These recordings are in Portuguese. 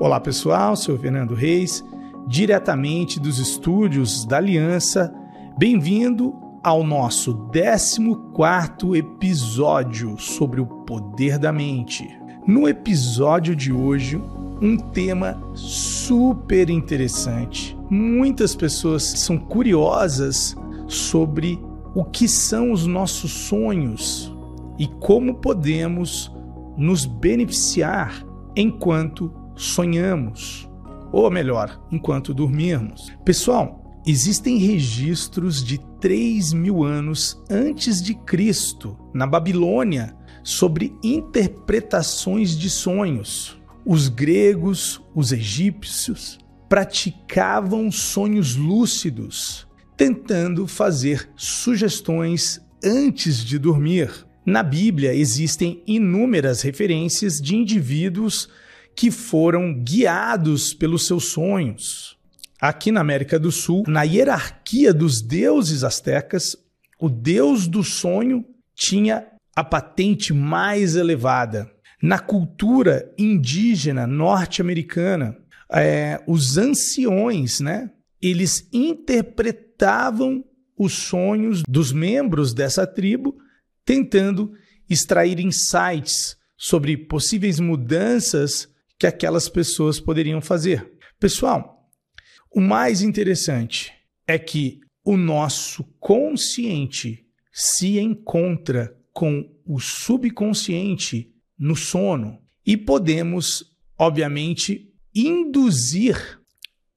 Olá pessoal, sou Fernando Reis, diretamente dos estúdios da Aliança. Bem-vindo ao nosso 14 episódio sobre o poder da mente. No episódio de hoje, um tema super interessante. Muitas pessoas são curiosas sobre o que são os nossos sonhos e como podemos nos beneficiar enquanto sonhamos, ou melhor, enquanto dormirmos. Pessoal, existem registros de 3 mil anos antes de Cristo, na Babilônia, sobre interpretações de sonhos. Os gregos, os egípcios, praticavam sonhos lúcidos, tentando fazer sugestões antes de dormir. Na Bíblia existem inúmeras referências de indivíduos que foram guiados pelos seus sonhos. Aqui na América do Sul, na hierarquia dos deuses astecas, o deus do sonho tinha a patente mais elevada. Na cultura indígena norte-americana, é, os anciões, né, eles interpretavam os sonhos dos membros dessa tribo, tentando extrair insights sobre possíveis mudanças que aquelas pessoas poderiam fazer. Pessoal, o mais interessante é que o nosso consciente se encontra com o subconsciente no sono e podemos, obviamente, induzir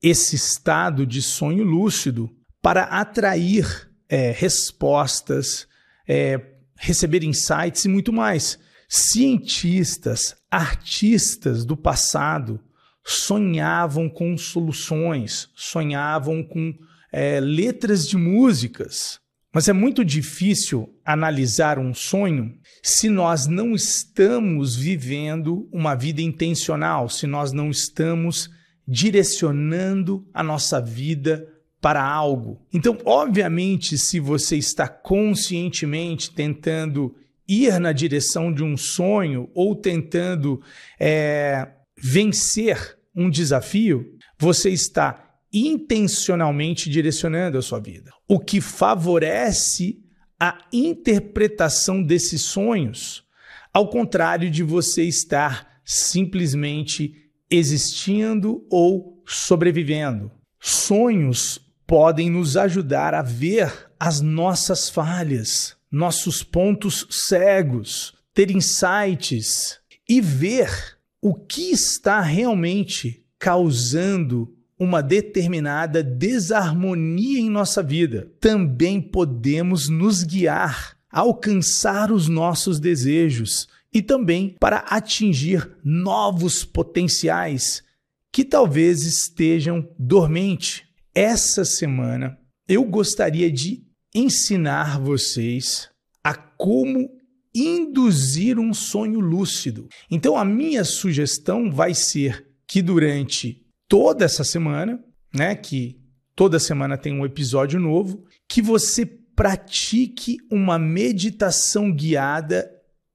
esse estado de sonho lúcido para atrair é, respostas, é, receber insights e muito mais. Cientistas, artistas do passado sonhavam com soluções, sonhavam com é, letras de músicas. Mas é muito difícil analisar um sonho se nós não estamos vivendo uma vida intencional, se nós não estamos direcionando a nossa vida para algo. Então, obviamente, se você está conscientemente tentando ir na direção de um sonho ou tentando é, vencer um desafio, você está intencionalmente direcionando a sua vida. O que favorece a interpretação desses sonhos, ao contrário de você estar simplesmente existindo ou sobrevivendo. Sonhos podem nos ajudar a ver as nossas falhas, nossos pontos cegos, ter insights e ver o que está realmente causando uma determinada desarmonia em nossa vida. Também podemos nos guiar alcançar os nossos desejos e também para atingir novos potenciais que talvez estejam dormentes. Essa semana eu gostaria de ensinar vocês a como induzir um sonho lúcido. Então, a minha sugestão vai ser que durante toda essa semana, né, que toda semana tem um episódio novo, que você pratique uma meditação guiada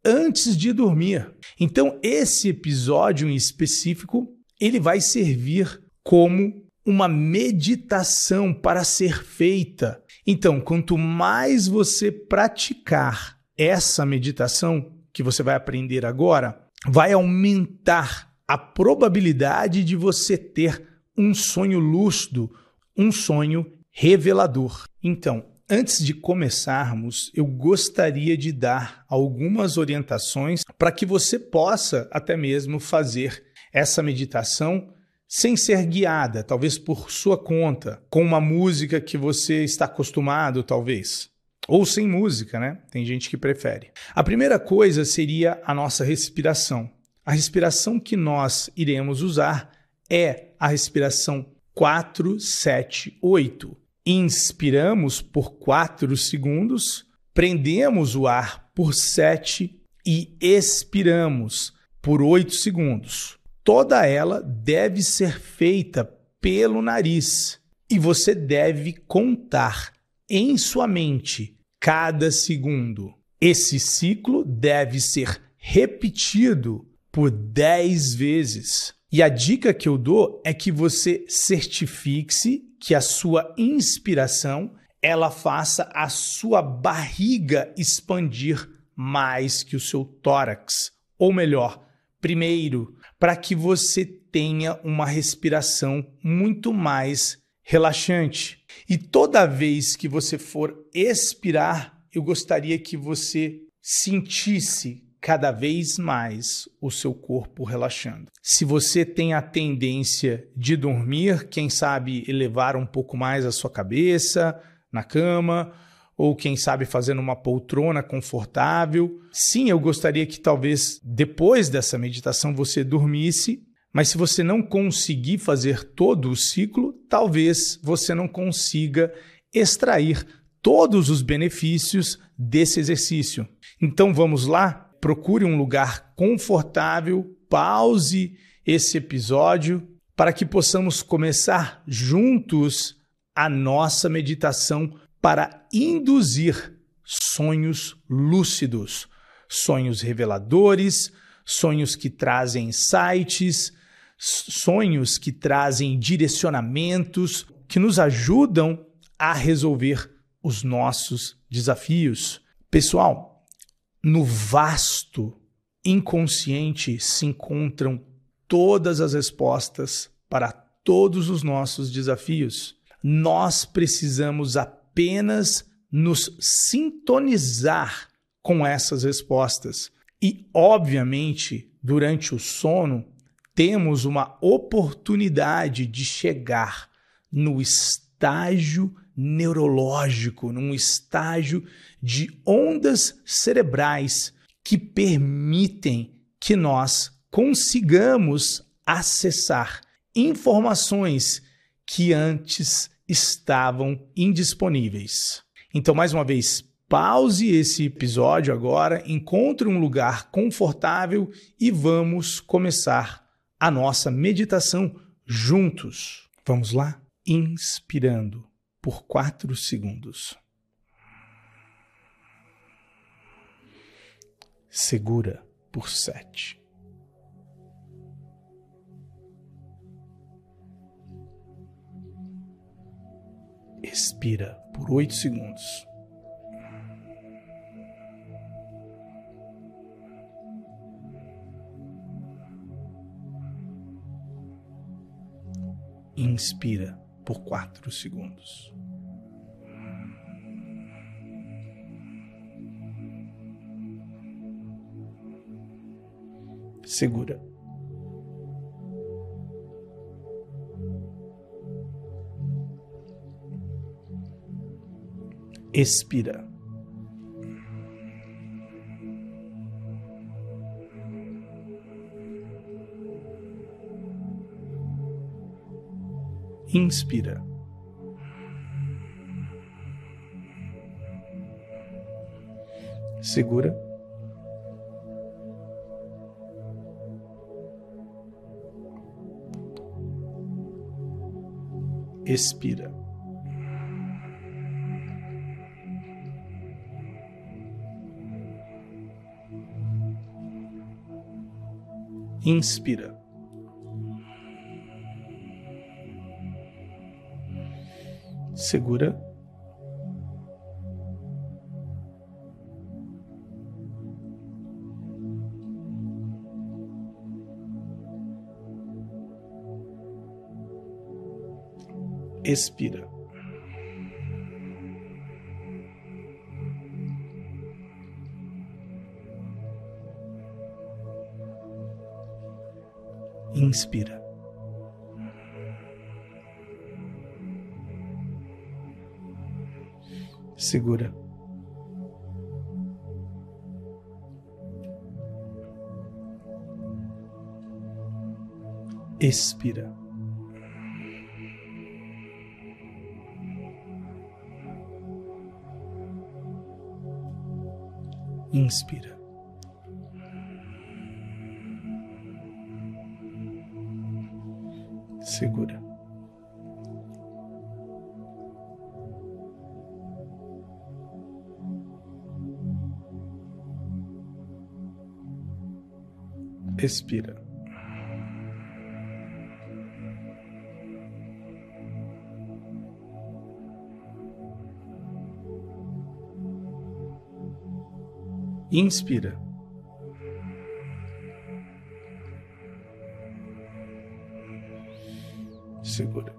antes de dormir. Então, esse episódio em específico, ele vai servir como uma meditação para ser feita então, quanto mais você praticar essa meditação que você vai aprender agora, vai aumentar a probabilidade de você ter um sonho lúcido, um sonho revelador. Então, antes de começarmos, eu gostaria de dar algumas orientações para que você possa até mesmo fazer essa meditação sem ser guiada, talvez por sua conta, com uma música que você está acostumado, talvez. Ou sem música, né? Tem gente que prefere. A primeira coisa seria a nossa respiração. A respiração que nós iremos usar é a respiração 478. Inspiramos por 4 segundos, prendemos o ar por 7 e expiramos por 8 segundos toda ela deve ser feita pelo nariz e você deve contar em sua mente cada segundo. Esse ciclo deve ser repetido por 10 vezes. E a dica que eu dou é que você certifique-se que a sua inspiração ela faça a sua barriga expandir mais que o seu tórax, ou melhor, primeiro, para que você tenha uma respiração muito mais relaxante. E toda vez que você for expirar, eu gostaria que você sentisse cada vez mais o seu corpo relaxando. Se você tem a tendência de dormir, quem sabe elevar um pouco mais a sua cabeça na cama, ou quem sabe fazendo uma poltrona confortável. Sim, eu gostaria que talvez depois dessa meditação você dormisse, mas se você não conseguir fazer todo o ciclo, talvez você não consiga extrair todos os benefícios desse exercício. Então vamos lá? procure um lugar confortável, pause esse episódio para que possamos começar juntos a nossa meditação para induzir sonhos lúcidos, sonhos reveladores, sonhos que trazem insights, sonhos que trazem direcionamentos, que nos ajudam a resolver os nossos desafios. Pessoal, no vasto inconsciente se encontram todas as respostas para todos os nossos desafios. Nós precisamos apenas nos sintonizar com essas respostas. E, obviamente, durante o sono, temos uma oportunidade de chegar no estágio neurológico, num estágio de ondas cerebrais que permitem que nós consigamos acessar informações que antes estavam indisponíveis. Então, mais uma vez, pause esse episódio agora, encontre um lugar confortável e vamos começar a nossa meditação juntos. Vamos lá? Inspirando por quatro segundos. Segura por sete. Expira por oito segundos. Inspira por quatro segundos. Segura. Expira. Inspira. Segura. Expira. Inspira. segura. Expira. Inspira. segura. Expira. Inspira. segura. Expira. Inspira. Segura.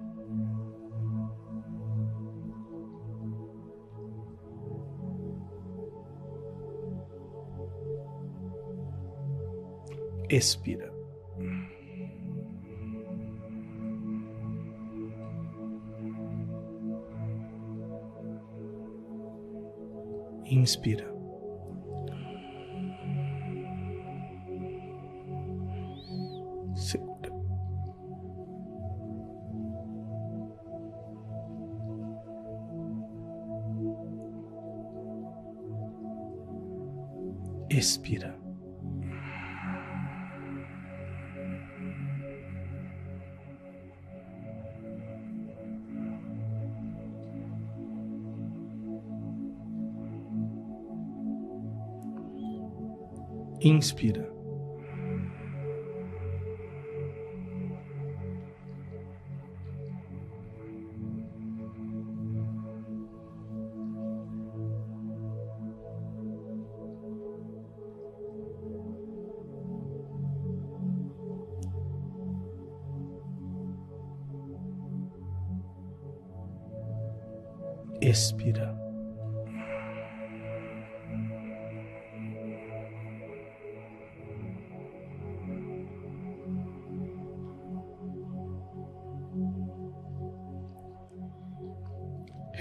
Expira. Inspira. Expira. Inspira.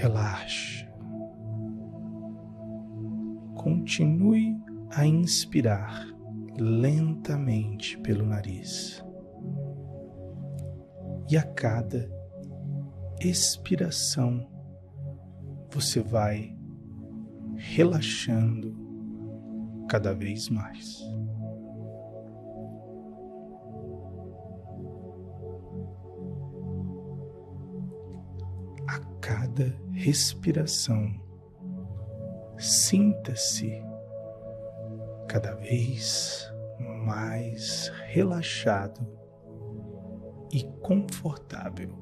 Relaxe. Continue a inspirar lentamente pelo nariz. E a cada expiração, você vai relaxando cada vez mais. A cada respiração, sinta-se cada vez mais relaxado e confortável.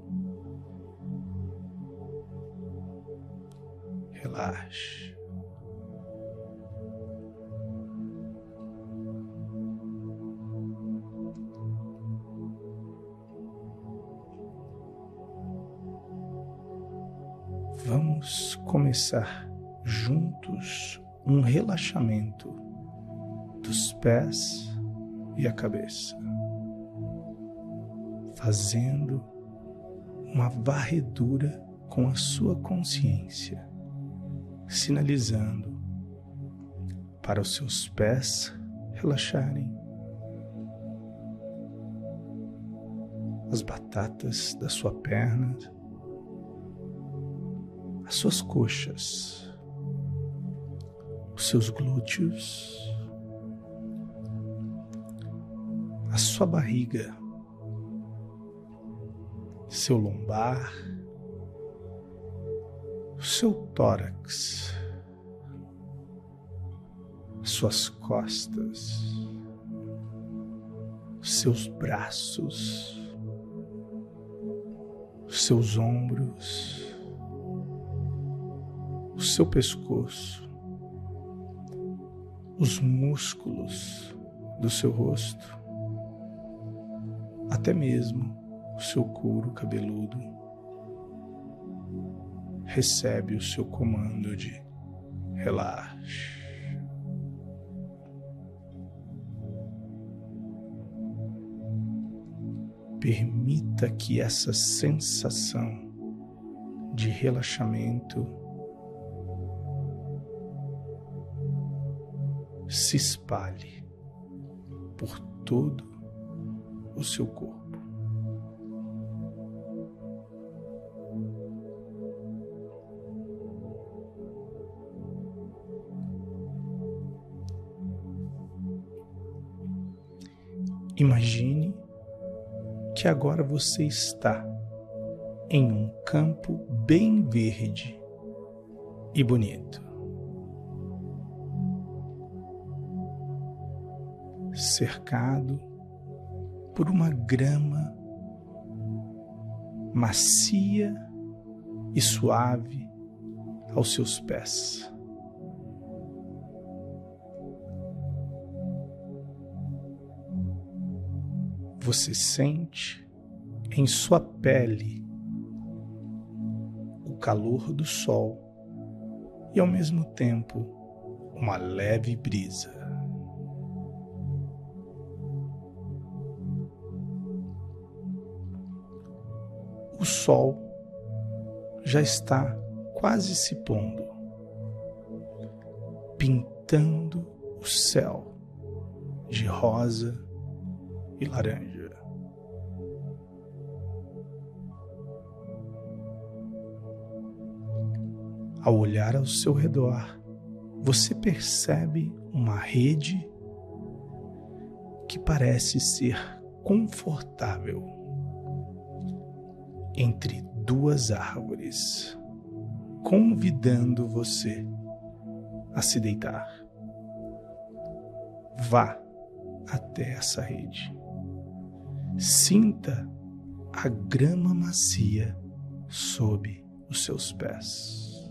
Relaxe. Começar juntos um relaxamento dos pés e a cabeça, fazendo uma varredura com a sua consciência, sinalizando para os seus pés relaxarem, as batatas da sua perna, as suas coxas, os seus glúteos, a sua barriga, seu lombar, o seu tórax, suas costas, seus braços, seus ombros, seu pescoço, os músculos do seu rosto, até mesmo o seu couro cabeludo recebe o seu comando de relaxe. Permita que essa sensação de relaxamento se espalhe por todo o seu corpo. Imagine que agora você está em um campo bem verde e bonito. cercado por uma grama macia e suave aos seus pés. Você sente em sua pele o calor do sol e, ao mesmo tempo, uma leve brisa. O sol já está quase se pondo, pintando o céu de rosa e laranja. Ao olhar ao seu redor, você percebe uma rede que parece ser confortável entre duas árvores, convidando você a se deitar. Vá até essa rede. Sinta a grama macia sob os seus pés.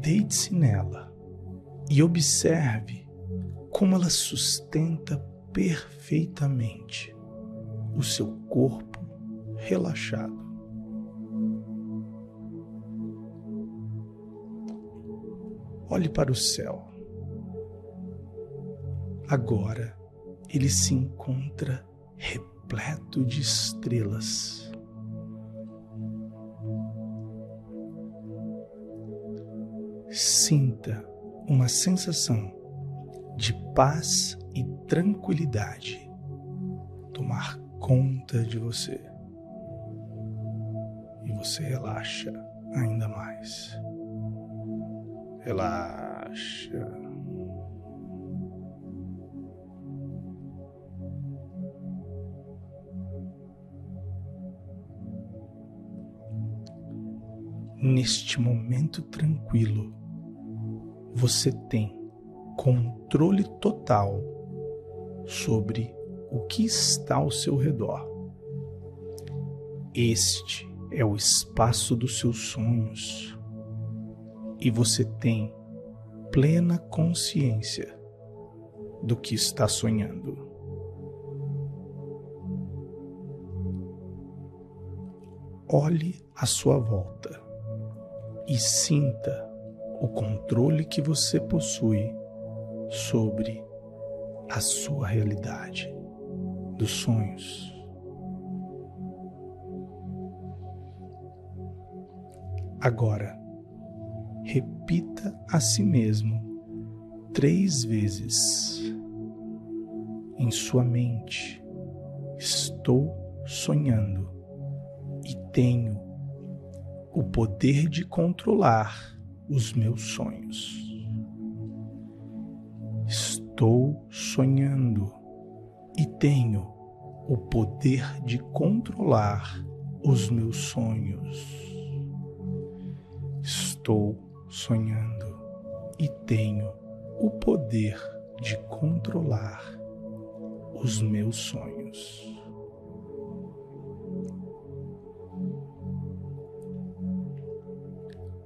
Deite-se nela e observe como ela sustenta perfeitamente o seu corpo relaxado. Olhe para o céu. Agora ele se encontra repleto de estrelas. sinta uma sensação de paz e tranquilidade tomar conta de você. E você relaxa ainda mais. Relaxa. Neste momento tranquilo, você tem controle total sobre o que está ao seu redor. Este é o espaço dos seus sonhos e você tem plena consciência do que está sonhando. Olhe à sua volta e sinta o controle que você possui sobre a sua realidade dos sonhos. Agora, repita a si mesmo três vezes em sua mente: Estou sonhando e tenho o poder de controlar os meus sonhos. Estou sonhando e tenho o poder de controlar os meus sonhos. Estou sonhando e tenho o poder de controlar os meus sonhos.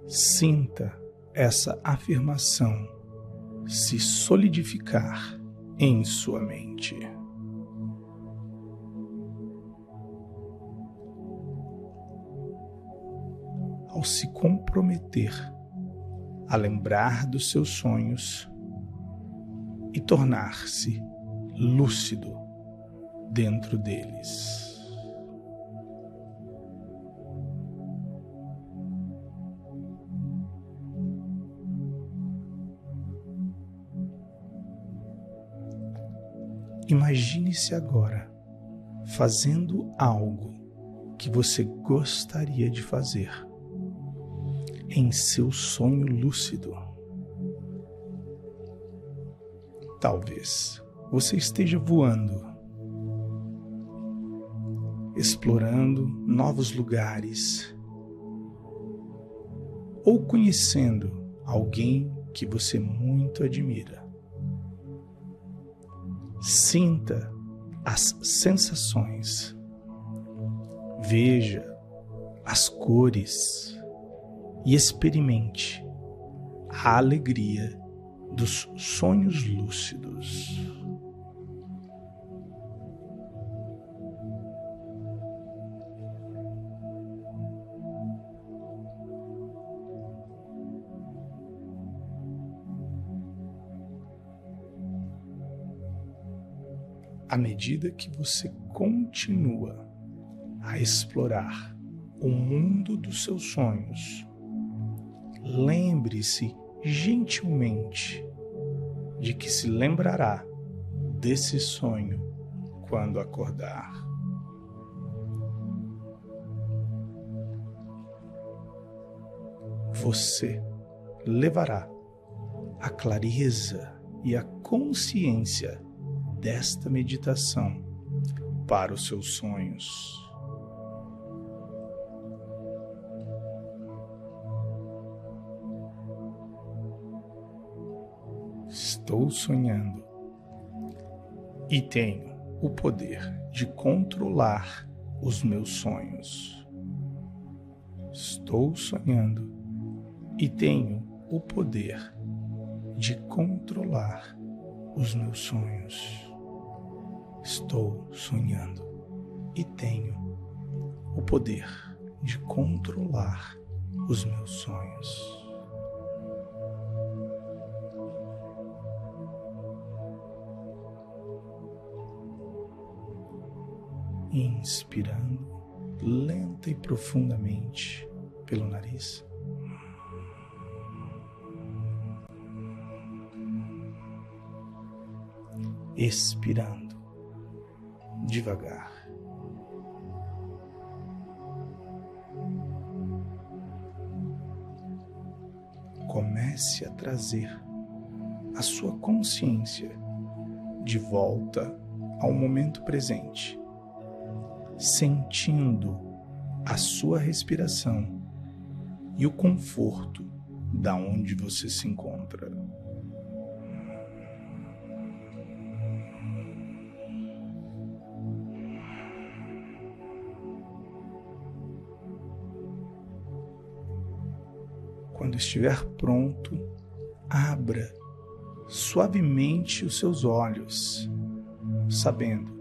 Sinta essa afirmação se solidificar em sua mente. Ao se comprometer a lembrar dos seus sonhos e tornar-se lúcido dentro deles. Imagine-se agora fazendo algo que você gostaria de fazer em seu sonho lúcido. Talvez você esteja voando, explorando novos lugares ou conhecendo alguém que você muito admira. Sinta as sensações. Veja as cores e experimente a alegria dos sonhos lúcidos. À medida que você continua a explorar o mundo dos seus sonhos, lembre-se gentilmente de que se lembrará desse sonho quando acordar. Você levará a clareza e a consciência desta meditação para os seus sonhos. Estou sonhando e tenho o poder de controlar os meus sonhos. Estou sonhando e tenho o poder de controlar os meus sonhos. Estou sonhando e tenho o poder de controlar os meus sonhos. Inspirando lenta e profundamente pelo nariz. expirando devagar. Comece a trazer a sua consciência de volta ao momento presente, sentindo a sua respiração e o conforto da onde você se encontra. Quando estiver pronto, abra suavemente os seus olhos, sabendo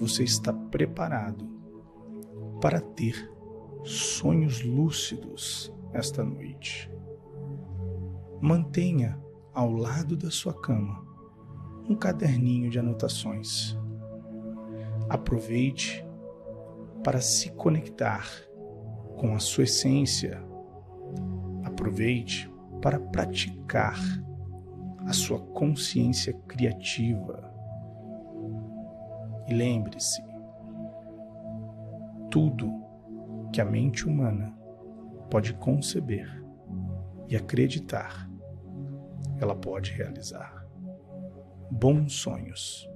você está preparado para ter sonhos lúcidos esta noite. Mantenha ao lado da sua cama um caderninho de anotações. Aproveite para se conectar com a sua essência Aproveite para praticar a sua consciência criativa. E lembre-se: tudo que a mente humana pode conceber e acreditar, ela pode realizar. Bons sonhos.